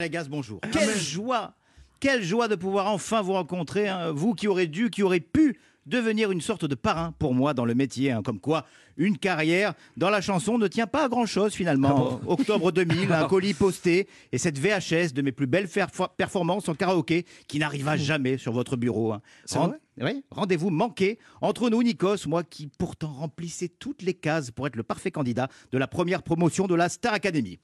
Lagas, bonjour. Quelle joie Quelle joie de pouvoir enfin vous rencontrer, hein, vous qui aurez dû, qui aurez pu devenir une sorte de parrain pour moi dans le métier. hein, comme quoi, une carrière dans la chanson ne tient pas à grand-chose finalement. Octobre 2000, un colis posté et cette VHS de mes plus belles performances en karaoké qui n'arriva jamais sur votre bureau. hein. Oui, rendez-vous manqué entre nous, Nikos, moi qui pourtant remplissais toutes les cases pour être le parfait candidat de la première promotion de la Star Academy.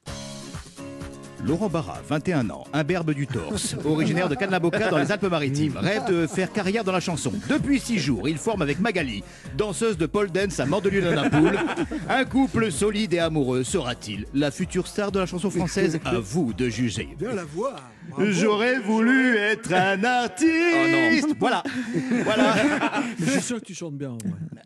Laurent Barra, 21 ans, imberbe du torse, originaire de Canlaboca dans les Alpes-Maritimes, rêve de faire carrière dans la chanson. Depuis six jours, il forme avec Magali, danseuse de pole dance à Mandelieu-Napoule. Un couple solide et amoureux sera-t-il la future star de la chanson française? À vous de juger. Bien la voix. bravo. J'aurais voulu être un artiste. Voilà, voilà. Mais je suis sûr que tu chantes bien. en vrai.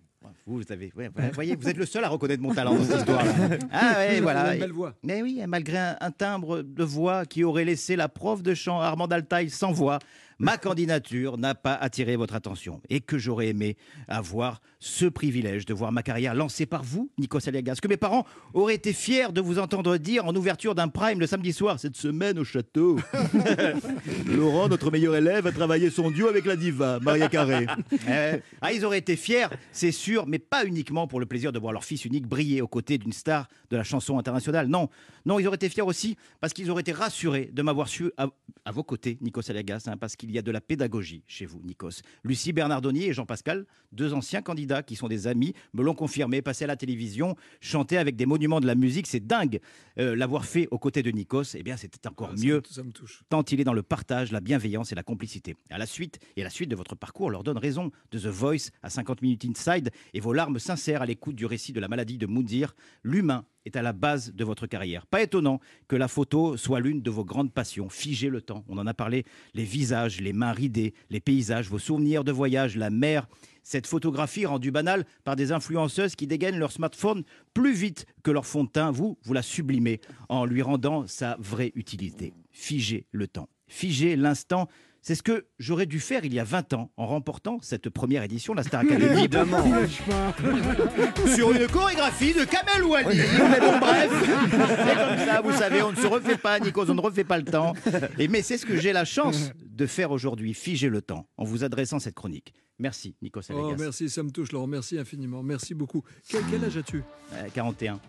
Vous, vous avez, ouais, voyez, vous êtes le seul à reconnaître mon talent dans cette histoire. Ah ouais, voilà. une belle voix. Mais oui, malgré un, un timbre de voix qui aurait laissé la prof de chant Armand Altaï sans voix, ma candidature n'a pas attiré votre attention et que j'aurais aimé avoir ce privilège de voir ma carrière lancée par vous, Nikos Aliagas, que mes parents auraient été fiers de vous entendre dire en ouverture d'un prime le samedi soir cette semaine au château. Laurent, notre meilleur élève, a travaillé son duo avec la diva, Maria Carré. Eh, ah, ils auraient été fiers, c'est sûr, mais pas uniquement pour le plaisir de voir leur fils unique briller aux côtés d'une star de la chanson internationale. Non, non, ils auraient été fiers aussi parce qu'ils auraient été rassurés de m'avoir su à, à vos côtés, Nikos Aliagas, hein, parce qu'il y a de la pédagogie chez vous, Nikos. Lucie Bernardoni et Jean-Pascal, deux anciens candidats qui sont des amis, me l'ont confirmé, passé à la télévision, chanter avec des monuments de la musique, c'est dingue. Euh, L'avoir fait aux côtés de Nikos, eh bien, c'était encore Ah, ça mieux me- Ça me touche. tant il est dans le partage, la bienveillance et la complicité. À la suite et la suite de votre parcours leur donne raison de The Voice à 50 minutes inside et vos larmes sincères à l'écoute du récit de la maladie de Moundir. L'humain est à la base de votre carrière. Pas étonnant que la photo soit l'une de vos grandes passions. Figer le temps, on en a parlé, les visages, les mains ridées, les paysages, vos souvenirs de voyage, la mer. Cette photographie rendue banale par des influenceuses qui dégainent leur smartphone plus vite que leur fond de teint, vous, vous la sublimez en lui rendant sa vraie utilité. Figer le temps. Figer l'instant. C'est ce que j'aurais dû faire il y a 20 ans en remportant cette première édition de la Star Academy. Évidemment. Sur une chorégraphie de Kamel Ouali. Mais bon, bref, c'est comme ça, vous savez, on ne se refait pas, Nikos, on ne refait pas le temps. Et, mais c'est ce que j'ai la chance de faire aujourd'hui, figer le temps, en vous adressant cette chronique. Merci, Nikos Oh, Aliagas. merci, ça me touche, Laurent. Merci infiniment. Merci beaucoup. Quel, quel âge as-tu? Euh, 41.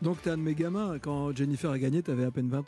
Donc, t'es un de mes gamins. Quand Jennifer a gagné, t'avais à peine 20 ans.